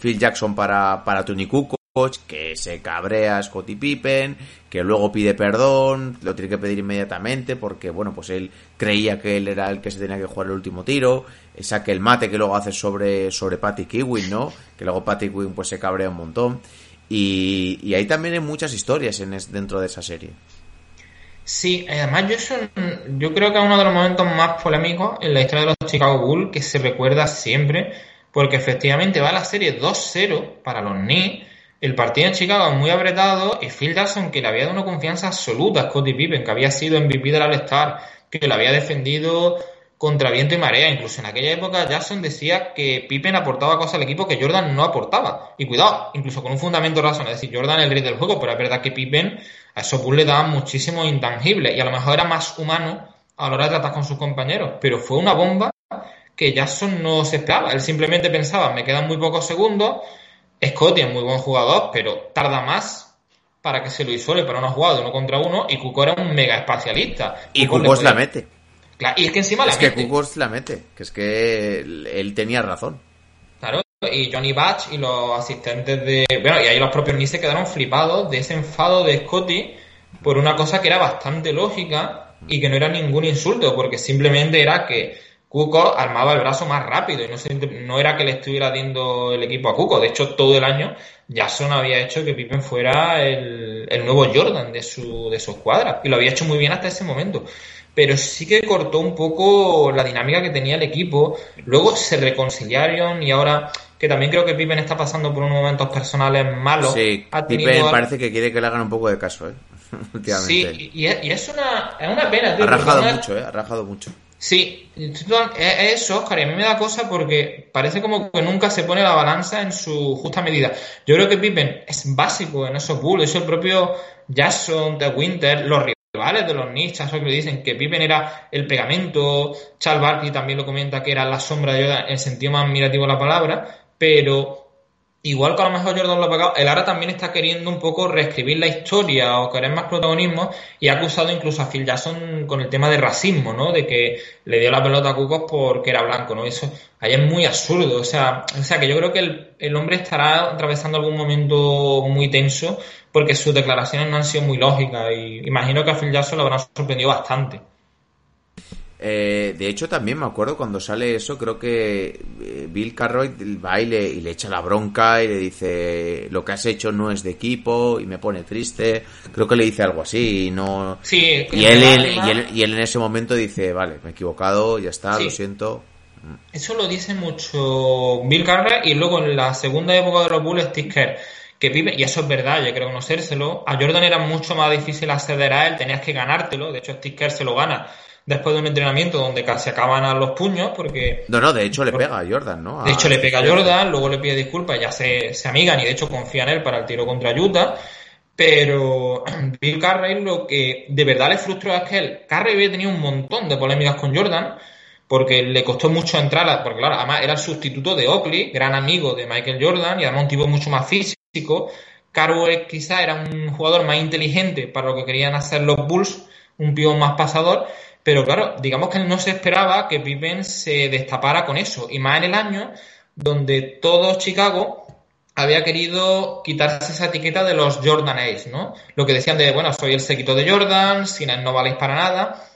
Phil Jackson para, para Tony Kukoc, que se cabrea Scottie Pippen, que luego pide perdón, lo tiene que pedir inmediatamente porque, bueno, pues él creía que él era el que se tenía que jugar el último tiro, saque el mate que luego hace sobre, sobre Patty Kiwin, ¿no? Que luego Patty Kiwin pues se cabrea un montón. Y, y hay también muchas historias en dentro de esa serie. Sí, además yo, yo creo que es uno de los momentos más polémicos en la historia de los Chicago Bulls que se recuerda siempre, porque efectivamente va la serie 2-0 para los Knicks. El partido en Chicago muy apretado y Phil Jackson, que le había dado una confianza absoluta a Scottie Pippen, que había sido MVP del All-Star, que lo había defendido contra viento y marea. Incluso en aquella época Jackson decía que Pippen aportaba cosas al equipo que Jordan no aportaba. Y cuidado, incluso con un fundamento razón, es decir, Jordan el rey del juego, pero es verdad que Pippen a esos Bulls le daba muchísimo intangible y a lo mejor era más humano a la hora de tratar con sus compañeros. Pero fue una bomba que Jackson no se esperaba. Él simplemente pensaba, me quedan muy pocos segundos, Scotty es muy buen jugador, pero tarda más para que se lo isole para una jugada de uno contra uno y Cuco era un mega espacialista. Y Cuco la mete. Y es que encima la mete. Es que Cuco la mete, que es que él, tenía razón. Claro, y Johnny Batch y los asistentes de... Bueno, y ahí los propios ni se quedaron flipados de ese enfado de Scotty por una cosa que era bastante lógica y que no era ningún insulto, porque simplemente era que Cuco armaba el brazo más rápido y no, no era que le estuviera dando el equipo a Cuco. De hecho, todo el año Jason había hecho que Pippen fuera el, nuevo Jordan de su, de su escuadra y lo había hecho muy bien hasta ese momento. Pero sí que cortó un poco la dinámica que tenía el equipo. Luego se reconciliaron y ahora que también creo que Pippen está pasando por unos momentos personales malos. Sí, Pippen parece que quiere que le hagan un poco de caso, ¿eh? Sí, y es, una, es una pena. ha rajado mucho, ¿eh? Ha rajado mucho. Sí, es eso, Oscar, y a mí me da cosa porque parece como que nunca se pone la balanza en su justa medida. Yo creo que Pippen es básico en esos bulls, eso el propio Jackson, de Winter, los de los Knicks, eso que dicen que Pippen era el pegamento, Charles Barkley también lo comenta que era la sombra de Yoda en el sentido más admirativo de la palabra, pero igual que a lo mejor Jordan lo ha pagado, el ahora también está queriendo un poco reescribir la historia o querer más protagonismo y ha acusado incluso a Phil Jackson con el tema de racismo, ¿no? De que le dio la pelota a Cucos porque era blanco, ¿no? Eso ahí es muy absurdo, o sea, o sea que yo creo que el, el hombre estará atravesando algún momento muy tenso porque sus declaraciones no han sido muy lógicas y imagino que a Phil Jackson lo habrán sorprendido bastante. Eh, de hecho, también me acuerdo cuando sale eso, creo que eh, Bill Carroy va y le, y le, echa la bronca y le dice lo que has hecho no es de equipo y me pone triste. Creo que le dice algo así y no. Sí, y, él, y, él, en ese momento dice, vale, me he equivocado, ya está, lo siento. Eso lo dice mucho Bill Carroy y luego en la segunda época de los Bulls, Sticker que vive, y eso es verdad, yo creo conocérselo. A Jordan era mucho más difícil acceder a él, tenías que ganártelo, de hecho Sticker se lo gana después de un entrenamiento donde casi acaban a los puños porque... No, no, de hecho le pega a Jordan, ¿no? De hecho le pega a Jordan, luego le pide disculpas, ya se, se amigan y de hecho confía en él para el tiro contra Utah. Pero Bill Carrey lo que de verdad le frustró es que él, Carrey había tenido un montón de polémicas con Jordan porque le costó mucho entrar, porque claro, además era el sustituto de Oakley, gran amigo de Michael Jordan y además un tipo mucho más físico. Carwell quizá era un jugador más inteligente para lo que querían hacer los Bulls, un pío más pasador, pero claro, digamos que no se esperaba que Pippen se destapara con eso. Y más en el año donde todo Chicago había querido quitarse esa etiqueta de los Jordan ¿no? Lo que decían de, bueno, soy el sequito de Jordan, sin él no valéis para nada.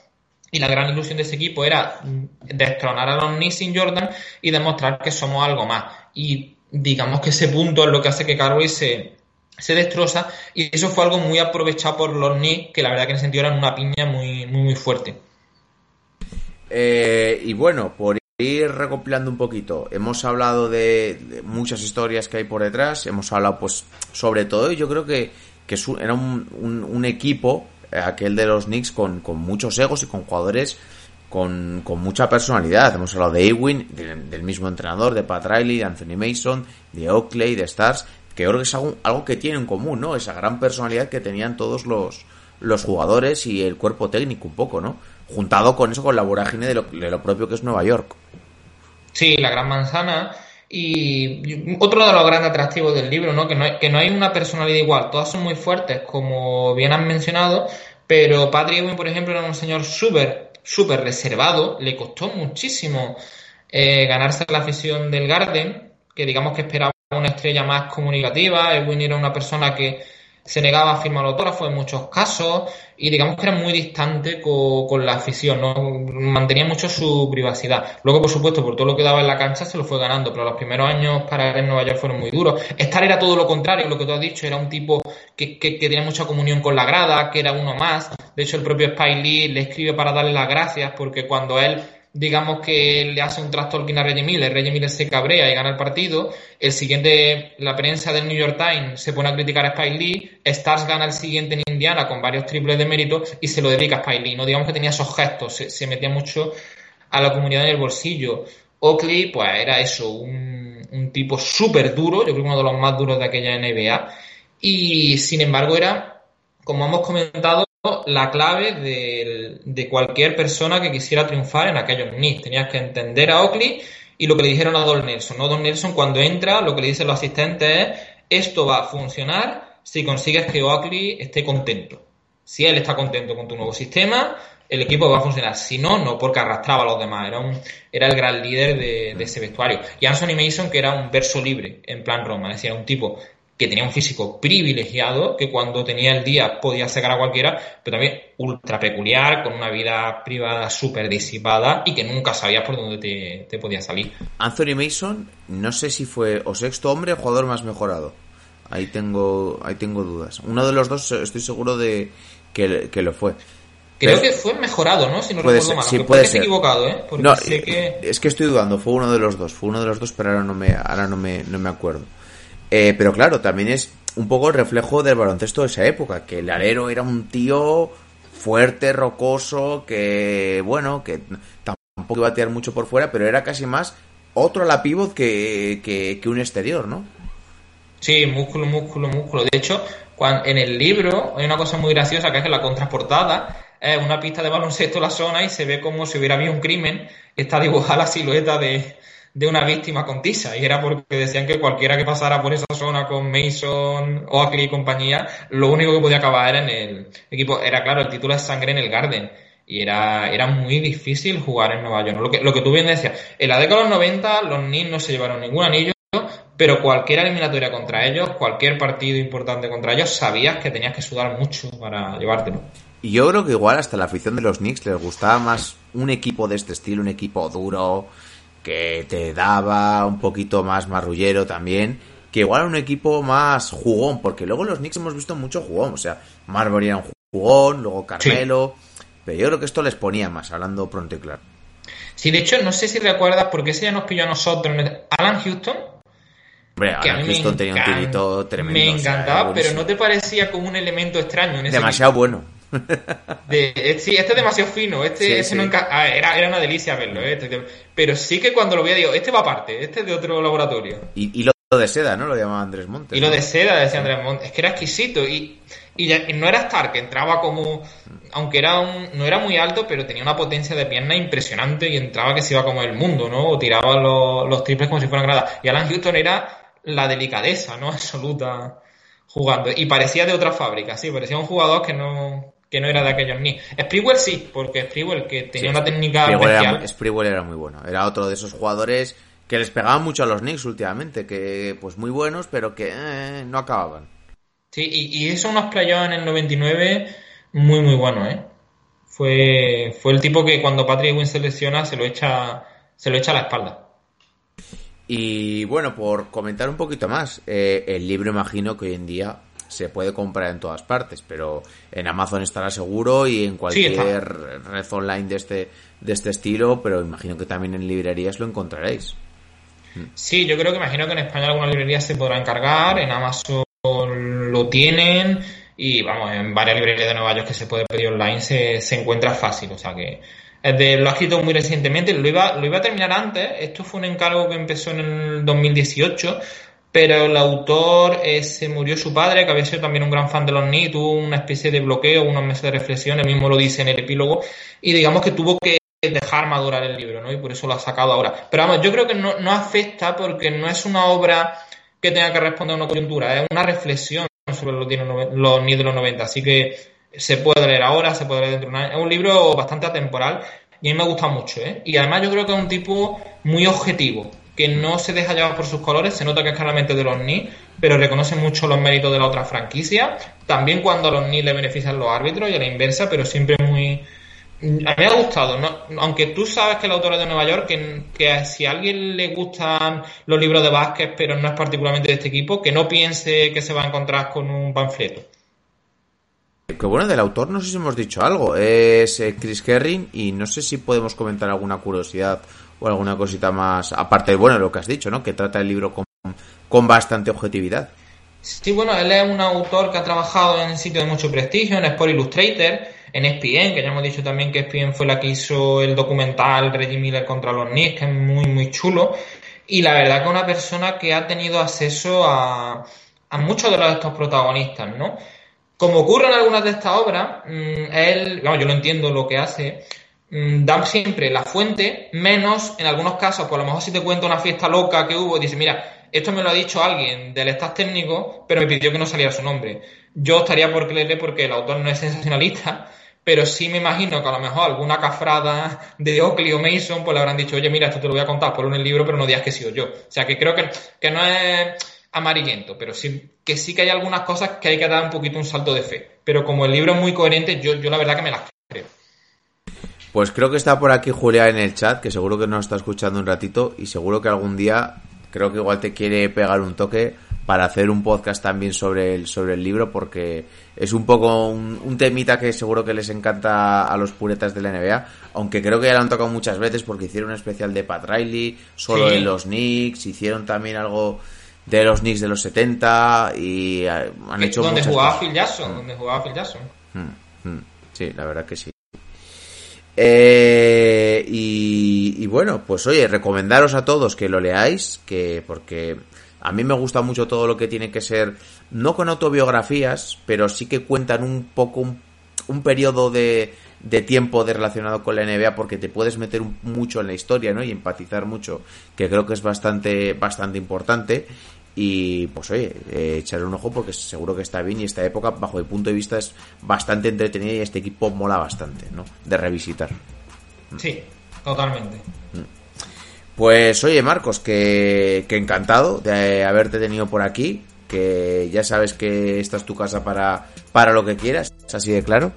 Y la gran ilusión de ese equipo era destronar a los Knicks sin Jordan y demostrar que somos algo más. Y digamos que ese punto es lo que hace que Carway se, se destroza. Y eso fue algo muy aprovechado por los Knicks, que la verdad que en ese sentido eran una piña muy, muy, muy fuerte. Eh, y bueno, por ir recopilando un poquito, hemos hablado de, muchas historias que hay por detrás, hemos hablado pues sobre todo, y yo creo que, que era un, equipo, eh, aquel de los Knicks, con, muchos egos y con jugadores con, mucha personalidad. Hemos hablado de Ewing, del, mismo entrenador, de Pat Riley, de Anthony Mason, de Oakley, de Stars, que creo que es algo, algo que tienen en común, ¿no? Esa gran personalidad que tenían todos los, los jugadores y el cuerpo técnico un poco, ¿no? Juntado con eso, con la vorágine de lo, de lo propio que es Nueva York. Sí, la gran manzana. Y otro de los grandes atractivos del libro, ¿no? Que, no hay, que no hay una personalidad igual, todas son muy fuertes, como bien han mencionado, pero Patrick Ewing, por ejemplo, era un señor súper, súper reservado, le costó muchísimo eh, ganarse la afición del Garden, que digamos que esperaba una estrella más comunicativa, Edwin era una persona que se negaba a firmar autógrafos en muchos casos y digamos que era muy distante con, la afición, ¿no? mantenía mucho su privacidad. Luego, por supuesto, por todo lo que daba en la cancha se lo fue ganando, pero los primeros años para él en Nueva York fueron muy duros. Estar era todo lo contrario, lo que tú has dicho, era un tipo que, que, que tenía mucha comunión con la grada, que era uno más. De hecho, el propio Spike Lee le escribe para darle las gracias porque cuando él digamos que le hace un trastorno a Reggie Miller, Reggie Miller se cabrea y gana el partido, el siguiente, la prensa del New York Times se pone a criticar a Spike Lee, Stars gana el siguiente en Indiana con varios triples de mérito y se lo dedica a Spike Lee, ¿no? Digamos que tenía esos gestos, se, metía mucho a la comunidad en el bolsillo. Oakley, pues era eso, un, un tipo súper duro, yo creo que uno de los más duros de aquella NBA, y sin embargo era, como hemos comentado, la clave de, cualquier persona que quisiera triunfar en aquellos Knicks. Tenías que entender a Oakley y lo que le dijeron a Don Nelson. ¿no? Don Nelson cuando entra lo que le dicen los asistentes es esto va a funcionar si consigues que Oakley esté contento. Si él está contento con tu nuevo sistema, el equipo va a funcionar. Si no, no, porque arrastraba a los demás. Era, un, era el gran líder de, ese vestuario. Y Anthony Mason, que era un verso libre en plan Roma. Es un tipo que tenía un físico privilegiado, que cuando tenía el día podía sacar a cualquiera, pero también ultra peculiar, con una vida privada súper disipada y que nunca sabías por dónde te, te podía salir. Anthony Mason, no sé si fue o sexto hombre o jugador más mejorado. Ahí tengo, ahí tengo dudas. Uno de los dos estoy seguro de que, lo fue. Creo que fue mejorado, ¿no? Si no recuerdo mal. Sí, puede ser. equivocado, ¿eh? no, Es que estoy dudando. Fue uno de los dos. Fue uno de los dos, pero ahora no me, ahora no me, no me acuerdo. Eh, pero claro, también es un poco el reflejo del baloncesto de esa época, que el alero era un tío fuerte, rocoso, que bueno, que tampoco iba a tirar mucho por fuera, pero era casi más otro a la pivot que, que, un exterior, ¿no? Sí, músculo, músculo, músculo. De hecho, cuando, en el libro hay una cosa muy graciosa que es que la contraportada es una pista de baloncesto en la zona y se ve como si hubiera habido un crimen. Está dibujada la silueta de, de una víctima con Tisa y era porque decían que cualquiera que pasara por esa zona con Mason, Oakley y compañía, lo único que podía acabar era en el equipo. Era claro, el título es Sangre en el Garden y era, era muy difícil jugar en Nueva York. Lo, que, lo que tú bien decías, en la década de los 90 los Knicks no se llevaron ningún anillo, pero cualquier eliminatoria contra ellos, cualquier partido importante contra ellos, sabías que tenías que sudar mucho para llevártelo. Y yo creo que igual hasta la afición de los Knicks les gustaba más un equipo de este estilo, un equipo duro, que te daba un poquito más marrullero también, que igual un equipo más jugón, porque luego los Knicks hemos visto mucho jugón, o sea, Marbury era un jugón, luego Carmelo, pero yo creo que esto les ponía más, hablando pronto y claro. Sí, de hecho, no sé si recuerdas, porque ese ya nos pilló a nosotros, Alan Houston. Hombre, Alan Houston tenía un tirito tremendo. Me encantaba, pero ¿no te parecía como un elemento extraño? En ese Demasiado bueno. De, eh, sí, este es demasiado fino, este, ah, era, era, una delicia verlo, eh, este, pero sí que cuando lo veía digo, este va aparte, este es de otro laboratorio. Y, lo de seda, ¿no? Lo llamaba Andrés Montes. Y lo de seda, decía Andrés Montes, es que era exquisito y, y, no era Stark, entraba como, aunque era un, no era muy alto, pero tenía una potencia de pierna impresionante y entraba que se iba como el mundo, ¿no? O tiraba los, los triples como si fueran gradas. Y Alan Houston era la delicadeza, ¿no? Absoluta jugando. Y parecía de otra fábrica, sí, parecía un jugador que no, que no era de aquellos ni. Sprewell sí, porque Sprewell que tenía una técnica especial. Era, Sprewell era muy bueno. Era otro de esos jugadores que les pegaban mucho a los Knicks últimamente, que pues muy buenos, pero que eh, no acababan. Sí, y, y eso nos playó en el 99 muy muy bueno, ¿eh? Fue, fue el tipo que cuando Patrick Ewing se lesiona se lo echa se lo echa a la espalda. Y bueno, por comentar un poquito más, eh, el libro imagino que hoy en día se puede comprar en todas partes, pero en Amazon estará seguro y en cualquier red online de este, de este estilo, pero imagino que también en librerías lo encontraréis. Sí, yo creo que imagino que en España alguna librería se podrá encargar, en Amazon lo tienen y vamos, en varias librerías de Nueva York que se puede pedir online se, se encuentra fácil, o sea que de, lo ha escrito muy recientemente, lo iba, lo iba a terminar antes, esto fue un encargo que empezó en el 2018, pero el autor eh, se murió su padre, que había sido también un gran fan de los Knicks, tuvo una especie de bloqueo, unos meses de reflexión, él mismo lo dice en el epílogo, y digamos que tuvo que dejar madurar el libro, ¿no? Y por eso lo ha sacado ahora. Pero vamos, yo creo que no, afecta porque no es una obra que tenga que responder a una coyuntura, es una reflexión sobre los, los de los 90, así que se puede leer ahora, se puede leer dentro de un año. Es un libro bastante atemporal y a mí me gusta mucho, ¿eh? Y además yo creo que es un tipo muy objetivo que no se deja llevar por sus colores, se nota que es claramente de los Knicks, pero reconoce mucho los méritos de la otra franquicia. También cuando a los Knicks le benefician los árbitros y a la inversa, pero siempre muy. A mí me ha gustado, ¿no? aunque tú sabes que el autor es de Nueva York, que, que si a alguien le gustan los libros de básquet, pero no es particularmente de este equipo, que no piense que se va a encontrar con un panfleto. Que bueno, del autor no sé si hemos dicho algo. Es eh, Chris Herring y no sé si podemos comentar alguna curiosidad o alguna cosita más, aparte de bueno, lo que has dicho, ¿no? Que trata el libro con, con bastante objetividad. Sí, bueno, él es un autor que ha trabajado en sitios de mucho prestigio, en Sport Illustrator, en ESPN, que ya hemos dicho también que ESPN fue la que hizo el documental Reggie Miller contra los Knicks, que es muy, muy chulo. Y la verdad que una persona que ha tenido acceso a, a muchos de estos protagonistas, ¿no? Como ocurre en algunas de estas obras, mm, él, vamos, yo no entiendo lo que hace, mm, da siempre la fuente, menos en algunos casos, por lo mejor si te cuenta una fiesta loca que hubo, dice, mira, esto me lo ha dicho alguien del staff técnico, pero me pidió que no saliera su nombre. Yo estaría por creerle porque el autor no es sensacionalista, pero sí me imagino que a lo mejor alguna cafrada de Oakley o Mason pues le habrán dicho, oye, mira, esto te lo voy a contar por un libro, pero no digas que he sido yo. O sea, que creo que, que no es amarillento, pero sí que sí que hay algunas cosas que hay que dar un poquito un salto de fe. Pero como el libro es muy coherente, yo, yo la verdad que me las creo. Pues creo que está por aquí Julia en el chat, que seguro que nos está escuchando un ratito y seguro que algún día creo que igual te quiere pegar un toque para hacer un podcast también sobre el, sobre el libro porque es un poco un, temita que seguro que les encanta a los puretas de la NBA, aunque creo que ya lo han tocado muchas veces porque hicieron un especial de Pat Riley, solo en los Knicks, hicieron también algo de los Knicks de los 70 y eh, han hecho donde jugaba Phil Jackson donde jugaba Phil Jackson mm, mm. sí la verdad que sí eh, y, bueno pues oye recomendaros a todos que lo leáis que porque a mí me gusta mucho todo lo que tiene que ser no con autobiografías pero sí que cuentan un poco un, un periodo de de tiempo de relacionado con la NBA porque te puedes meter mucho en la historia ¿no? y empatizar mucho que creo que es bastante bastante importante y pues oye, eh, echarle un ojo porque seguro que está bien y esta época, bajo mi punto de vista, es bastante entretenida y este equipo mola bastante, ¿no? De revisitar. Sí, totalmente. Mm. Pues oye, Marcos, que, que encantado de haberte tenido por aquí, que ya sabes que esta es tu casa para, para lo que quieras, es así de claro.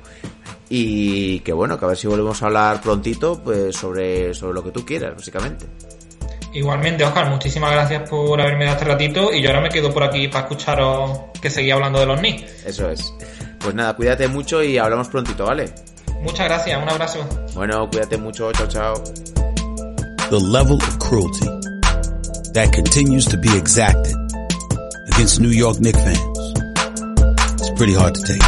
Y que bueno, que a ver si volvemos a hablar prontito pues sobre, sobre lo que tú quieras, básicamente. Igualmente, Oscar, muchísimas gracias por haberme dado este ratito y yo ahora me quedo por aquí para escucharos que seguía hablando de los NIS. Eso es. Pues nada, cuídate mucho y hablamos prontito, ¿vale? Muchas gracias, un abrazo. Bueno, cuídate mucho, chao, chao. The level of cruelty that continues to be exacted against New York Knicks fans. It's pretty hard to take.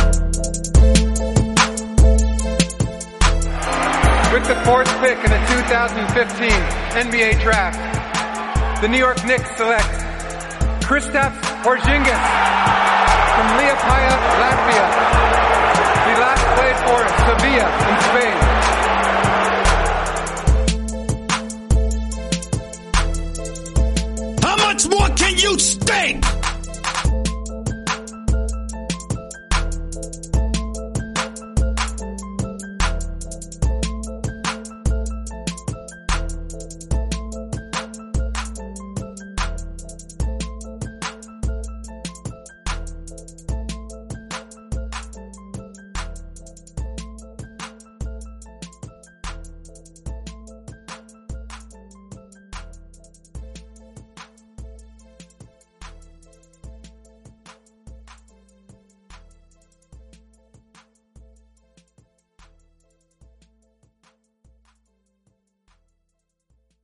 With the fourth pick in the 2015 NBA Draft, the New York Knicks select Kristaps Porzingis from Liepaja, Latvia. He last played for Sevilla in Spain. How much more can you stink?